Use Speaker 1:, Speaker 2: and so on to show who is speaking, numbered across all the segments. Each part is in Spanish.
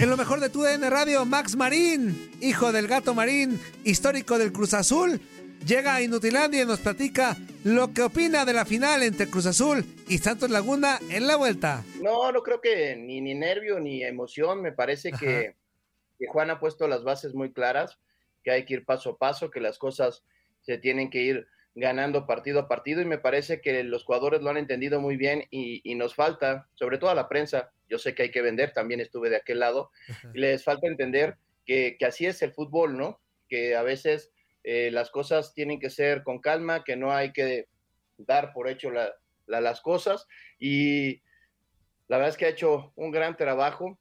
Speaker 1: En lo mejor de tu DN Radio, Max Marín, hijo del gato Marín, histórico del Cruz Azul, llega a Inutilandia y nos platica lo que opina de la final entre Cruz Azul y Santos Laguna en la vuelta.
Speaker 2: No, no creo que ni, ni nervio ni emoción. Me parece que, que Juan ha puesto las bases muy claras, que hay que ir paso a paso, que las cosas se tienen que ir ganando partido a partido y me parece que los jugadores lo han entendido muy bien y, y, nos falta, sobre todo a la prensa, yo sé que hay que vender, también estuve de aquel lado, y les falta entender que, que así es el fútbol, ¿no? Que a veces eh, las cosas tienen que ser con calma, que no hay que dar por hecho la, la, las cosas y la verdad es que ha hecho un gran trabajo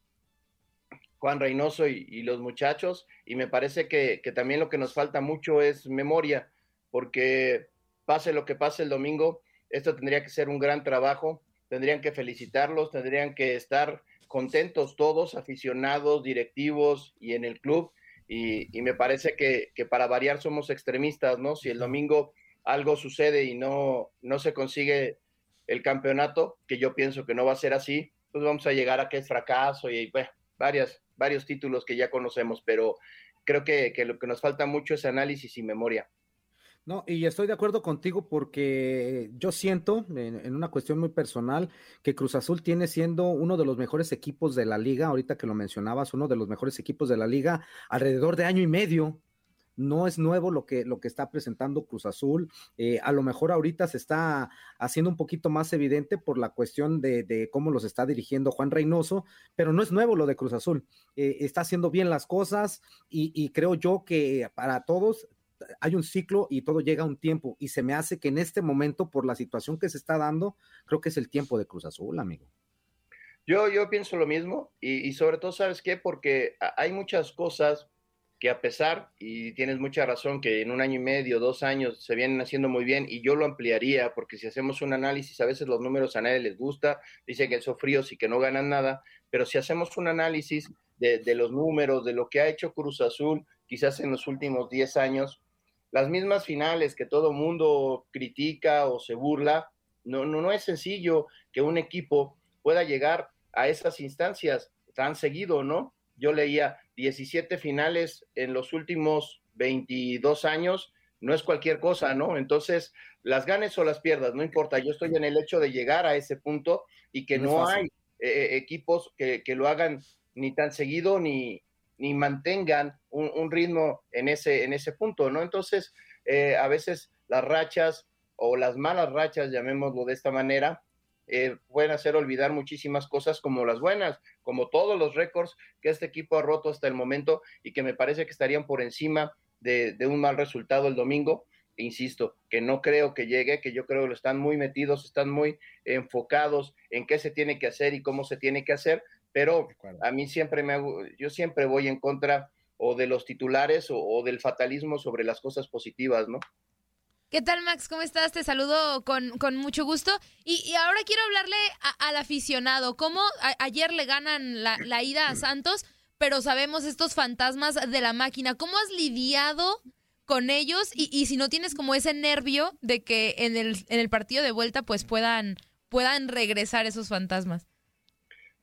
Speaker 2: Juan Reynoso y, y los muchachos y me parece que, que también lo que nos falta mucho es memoria porque pase lo que pase el domingo, esto tendría que ser un gran trabajo, tendrían que felicitarlos, tendrían que estar contentos todos, aficionados, directivos y en el club. Y, y me parece que, que, para variar somos extremistas, ¿no? Si el domingo algo sucede y no, no se consigue el campeonato, que yo pienso que no va a ser así, pues vamos a llegar a que es fracaso y bueno, varias, varios títulos que ya conocemos, pero creo que, que lo que nos falta mucho es análisis y memoria.
Speaker 3: No, y estoy de acuerdo contigo porque yo siento, en, una cuestión muy personal, que Cruz Azul tiene siendo uno de los mejores equipos de la liga, ahorita que lo mencionabas, uno de los mejores equipos de la liga, alrededor de año y medio. No es nuevo lo que, lo que está presentando Cruz Azul. Eh, a lo mejor ahorita se está haciendo un poquito más evidente por la cuestión de, de cómo los está dirigiendo Juan Reynoso, pero no es nuevo lo de Cruz Azul. Eh, está haciendo bien las cosas y creo yo que para todos hay un ciclo y todo llega a un tiempo y se me hace que en este momento, por la situación que se está dando, creo que es el tiempo de Cruz Azul, amigo.
Speaker 2: Yo, yo pienso lo mismo y, sobre todo, ¿sabes qué? Porque hay muchas cosas que a pesar, y tienes mucha razón, que en un año y medio, dos años se vienen haciendo muy bien y yo lo ampliaría porque si hacemos un análisis, a veces los números a nadie les gusta, dicen que son fríos y que no ganan nada, pero si hacemos un análisis de, de los números, de lo que ha hecho Cruz Azul, quizás en los últimos 10 años, las mismas finales que todo mundo critica o se burla, no, no, no es sencillo que un equipo pueda llegar a esas instancias tan seguido, ¿no? Yo leía 17 finales en los últimos 22 años, no es cualquier cosa, ¿no? Entonces, las ganes o las pierdas, no importa, yo estoy en el hecho de llegar a ese punto y que no, no hay eh, equipos que, que, lo hagan ni tan seguido ni, ni mantengan un, ritmo en ese, en ese punto, ¿no? Entonces, eh, a veces las rachas o las malas rachas, llamémoslo de esta manera, eh, pueden hacer olvidar muchísimas cosas como las buenas, como todos los récords que este equipo ha roto hasta el momento y que me parece que estarían por encima de, un mal resultado el domingo. Insisto, que no creo que llegue, que yo creo que lo están muy metidos, están muy enfocados en qué se tiene que hacer y cómo se tiene que hacer, pero a mí siempre me hago, yo siempre voy en contra o de los titulares o, del fatalismo sobre las cosas positivas, ¿no?
Speaker 4: ¿Qué tal, Max? ¿Cómo estás? Te saludo con, mucho gusto. Y, ahora quiero hablarle al aficionado. ¿Cómo ayer le ganan la, la, ida a Santos, pero sabemos estos fantasmas de la máquina? ¿Cómo has lidiado con ellos? Y, y si no tienes como ese nervio de que en el, en el partido de vuelta pues puedan, puedan regresar esos fantasmas.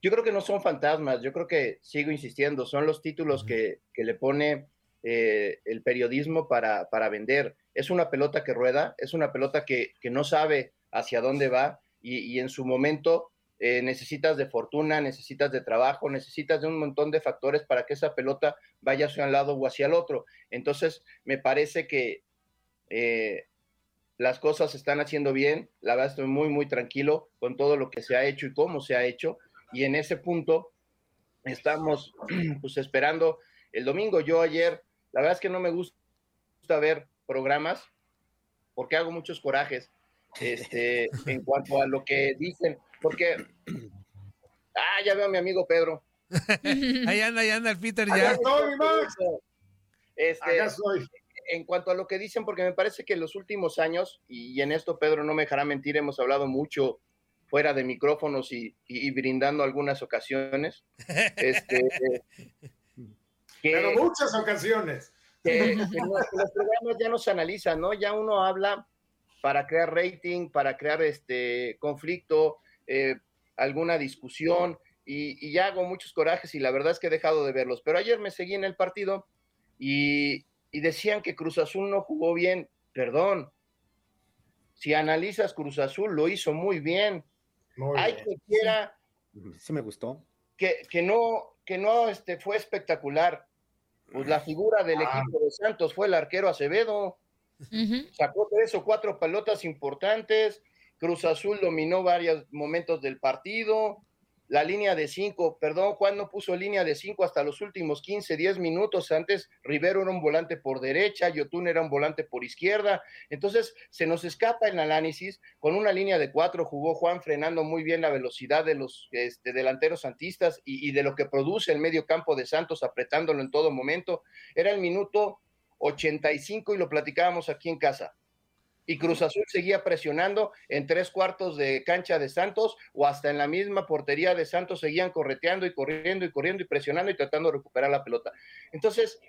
Speaker 2: Yo creo que no son fantasmas, yo creo que sigo insistiendo, son los títulos que, le pone eh, el periodismo para, para, vender. Es una pelota que rueda, es una pelota que, no sabe hacia dónde va y, en su momento eh, necesitas de fortuna, necesitas de trabajo, necesitas de un montón de factores para que esa pelota vaya hacia un lado o hacia el otro. Entonces, me parece que eh, las cosas se están haciendo bien, la verdad estoy muy, muy tranquilo con todo lo que se ha hecho y cómo se ha hecho y en ese punto estamos pues esperando el domingo. Yo ayer, la verdad es que no me gusta ver programas porque hago muchos corajes este, en cuanto a lo que dicen, porque, ah, ya veo a mi amigo Pedro.
Speaker 1: ahí anda, ahí anda el Peter ya. Estoy, Max.
Speaker 2: Este, En cuanto a lo que dicen, porque me parece que en los últimos años, y en esto Pedro no me dejará mentir, hemos hablado mucho fuera de micrófonos y, brindando algunas ocasiones. Este,
Speaker 5: Pero muchas ocasiones.
Speaker 2: Que, los, programas ya no se analizan, ¿no? Ya uno habla para crear rating, para crear este conflicto, eh, alguna discusión, y, ya hago muchos corajes y la verdad es que he dejado de verlos. Pero ayer me seguí en el partido y, y decían que Cruz Azul no jugó bien. Perdón, si analizas Cruz Azul, lo hizo muy bien. Hay que quiera.
Speaker 3: Sí, me gustó.
Speaker 2: Que, que no, que no este, fue espectacular. Pues la figura del ah. equipo de Santos fue el arquero Acevedo. Sacó tres o cuatro pelotas importantes. Cruz Azul dominó varios momentos del partido la línea de cinco, perdón, Juan no puso línea de cinco hasta los últimos 15, 10 minutos. Antes Rivero era un volante por derecha, Yotun era un volante por izquierda. Entonces se nos escapa el análisis. Con una línea de cuatro jugó Juan frenando muy bien la velocidad de los este, delanteros santistas y, y de lo que produce el medio campo de Santos, apretándolo en todo momento. Era el minuto 85 y lo platicábamos aquí en casa y Cruz Azul seguía presionando en tres cuartos de cancha de Santos o hasta en la misma portería de Santos seguían correteando y corriendo y corriendo y presionando y tratando de recuperar la pelota. Entonces,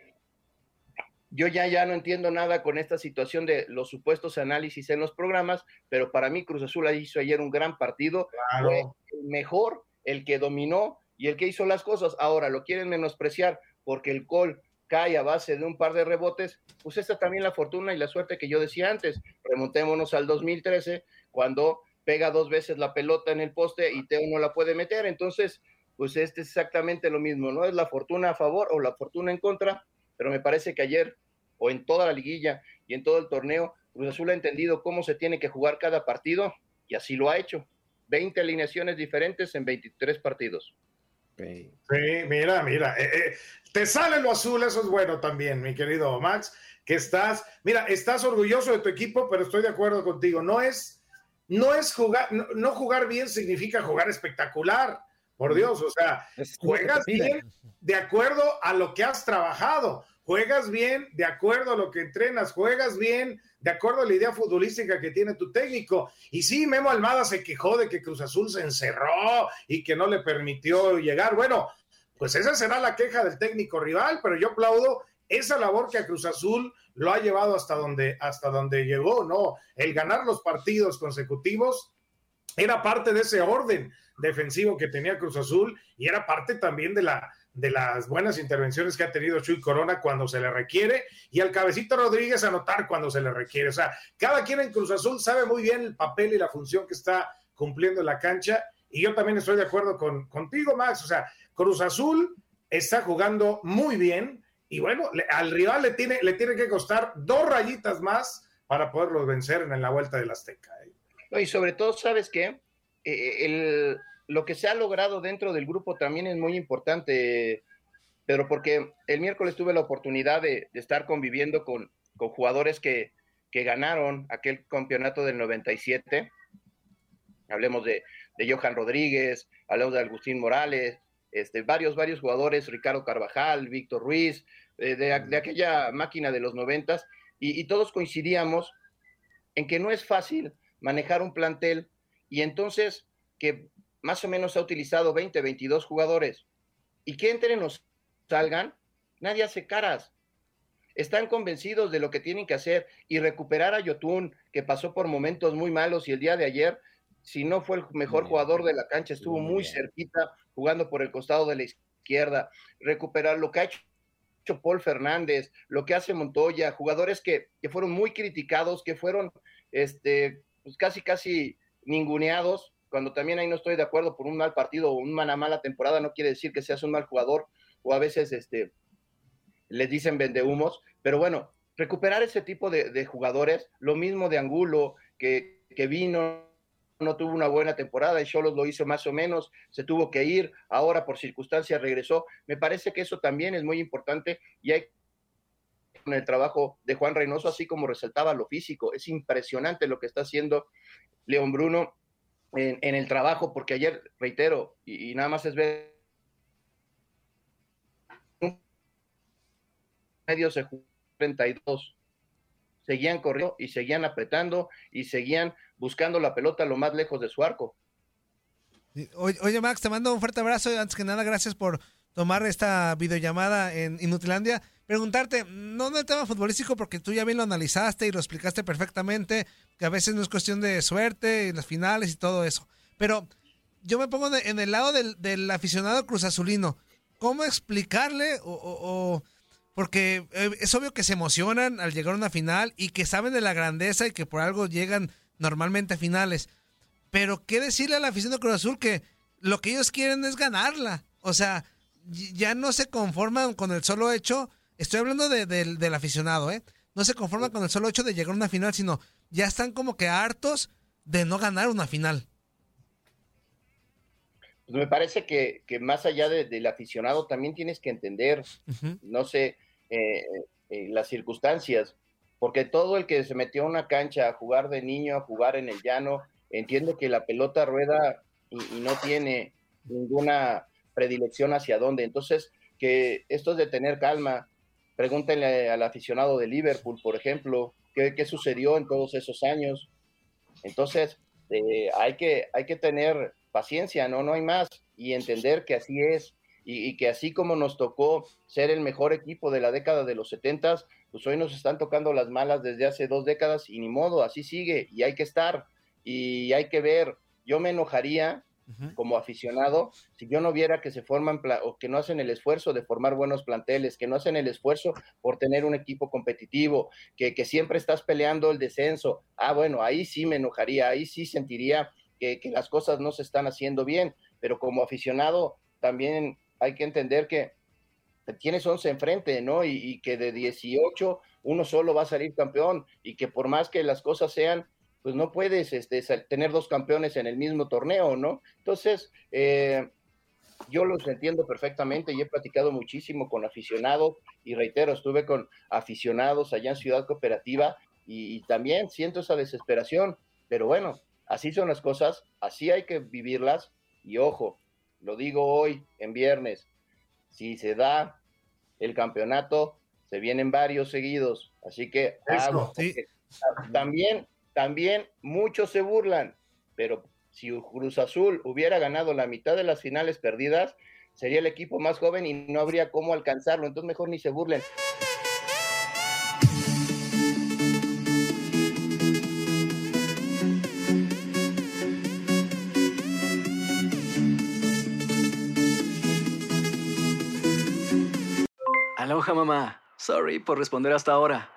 Speaker 2: yo ya, ya no entiendo nada con esta situación de los supuestos análisis en los programas, pero para mí Cruz Azul hizo ayer un gran partido, fue el mejor, el que dominó y el que hizo las cosas. Ahora lo quieren menospreciar porque el Col cae a base de un par de rebotes, pues esta también la fortuna y la suerte que yo decía antes. Remontémonos al 2013, cuando pega dos veces la pelota en el poste y Teo no la puede meter. Entonces, pues este es exactamente lo mismo, ¿no? Es la fortuna a favor o la fortuna en contra, pero me parece que ayer o en toda la liguilla y en todo el torneo, Cruz Azul ha entendido cómo se tiene que jugar cada partido y así lo ha hecho. 20 alineaciones diferentes en 23 partidos.
Speaker 5: Sí, mira, mira, eh, eh, te sale lo azul, eso es bueno también, mi querido Max, que estás, mira, estás orgulloso de tu equipo, pero estoy de acuerdo contigo, no es, no es jugar, no, jugar bien significa jugar espectacular, por Dios, o sea, juegas bien de acuerdo a lo que has trabajado, juegas bien de acuerdo a lo que entrenas, juegas bien de acuerdo a la idea futbolística que tiene tu técnico. Y sí, Memo Almada se quejó de que Cruz Azul se encerró y que no le permitió llegar. Bueno, pues esa será la queja del técnico rival, pero yo aplaudo esa labor que a Cruz Azul lo ha llevado hasta donde, hasta donde llegó, ¿no? El ganar los partidos consecutivos era parte de ese orden defensivo que tenía Cruz Azul y era parte también de la de las buenas intervenciones que ha tenido Chuy Corona cuando se le requiere y al cabecito Rodríguez anotar cuando se le requiere. O sea, cada quien en Cruz Azul sabe muy bien el papel y la función que está cumpliendo en la cancha y yo también estoy de acuerdo con, contigo, Max. O sea, Cruz Azul está jugando muy bien y bueno, al rival le tiene, le tiene que costar dos rayitas más para poderlos vencer en la vuelta del Azteca.
Speaker 2: ¿eh? Y sobre todo, ¿sabes qué? Eh, el, lo que se ha logrado dentro del grupo también es muy importante, pero porque el miércoles tuve la oportunidad de, estar conviviendo con, jugadores que, ganaron aquel campeonato del 97. Hablemos de, de Johan Rodríguez, hablemos de Agustín Morales, este, varios, varios jugadores, Ricardo Carvajal, Víctor Ruiz, eh, de, aquella máquina de los noventas, y, todos coincidíamos en que no es fácil manejar un plantel y entonces que más o menos ha utilizado 20, 22 jugadores. Y que entren o salgan, nadie hace caras. Están convencidos de lo que tienen que hacer y recuperar a Yotun, que pasó por momentos muy malos y el día de ayer si no fue el mejor jugador de la cancha, estuvo muy cerquita jugando por el costado de la izquierda, recuperar lo que ha hecho Paul Fernández, lo que hace Montoya, jugadores que, fueron muy criticados, que fueron este, pues casi, casi ninguneados, cuando también ahí no estoy de acuerdo por un mal partido o una mala temporada, no quiere decir que seas un mal jugador, o a veces este, les dicen vendehumos, pero bueno, recuperar ese tipo de, jugadores, lo mismo de Angulo, que, que vino, no tuvo una buena temporada, y Cholos lo hizo más o menos, se tuvo que ir, ahora por circunstancias regresó. Me parece que eso también es muy importante y hay con el trabajo de Juan Reynoso, así como resaltaba lo físico. Es impresionante lo que está haciendo León Bruno en, el trabajo, porque ayer, reitero, y, nada más es ver medio se 32 seguían corriendo y seguían apretando y seguían buscando la pelota lo más lejos de su arco.
Speaker 1: Oye, Max, te mando un fuerte abrazo. Antes que nada, gracias por tomar esta videollamada en Inutilandia. Preguntarte, no del tema futbolístico, porque tú ya bien lo analizaste y lo explicaste perfectamente, que a veces no es cuestión de suerte y las finales y todo eso. Pero yo me pongo en el lado del, aficionado cruzazulino. ¿Cómo explicarle o porque eh, es obvio que se emocionan al llegar a una final y que saben de la grandeza y que por algo llegan normalmente a finales. Pero ¿qué decirle a la afición de Cruz Azul que lo que ellos quieren es ganarla? O sea, ya no se conforman con el solo hecho, estoy hablando del aficionado, ¿eh? No se conforman con el solo hecho de llegar a una final, sino ya están como que hartos de no ganar una final.
Speaker 2: Pues me parece que, más allá del aficionado también tienes que entender, no sé, eh, eh, las circunstancias, porque todo el que se metió a una cancha a jugar de niño, a jugar en el llano, entiende que la pelota rueda y, no tiene ninguna predilección hacia dónde. Entonces, que esto es de tener calma. Pregúntenle al aficionado de Liverpool, por ejemplo, qué, sucedió en todos esos años. Entonces, eh, hay, que, hay que tener paciencia, ¿no? No hay más. Y entender que así es y, que así como nos tocó ser el mejor equipo de la década de los setentas, pues hoy nos están tocando las malas desde hace dos décadas y ni modo, así sigue y hay que estar y hay que ver. Yo me enojaría como aficionado si yo no viera que se forman o que no hacen el esfuerzo de formar buenos planteles, que no hacen el esfuerzo por tener un equipo competitivo, que, que siempre estás peleando el descenso. Ah, bueno, ahí sí me enojaría, ahí sí sentiría que, que las cosas no se están haciendo bien, pero como aficionado también hay que entender que tienes 11 enfrente, ¿no? Y, que de 18 uno solo va a salir campeón y que por más que las cosas sean, pues no puedes este, tener dos campeones en el mismo torneo, ¿no? Entonces, eh, yo los entiendo perfectamente y he platicado muchísimo con aficionados y reitero, estuve con aficionados allá en Ciudad Cooperativa y también siento esa desesperación, pero bueno, así son las cosas, así hay que vivirlas y ojo, lo digo hoy en viernes, si se da el campeonato, se vienen varios seguidos, así que también, también muchos se burlan, pero si Cruz Azul hubiera ganado la mitad de las finales perdidas, sería el equipo más joven y no habría cómo alcanzarlo, entonces mejor ni se burlen.
Speaker 6: Aloha mamá. Sorry por responder hasta ahora.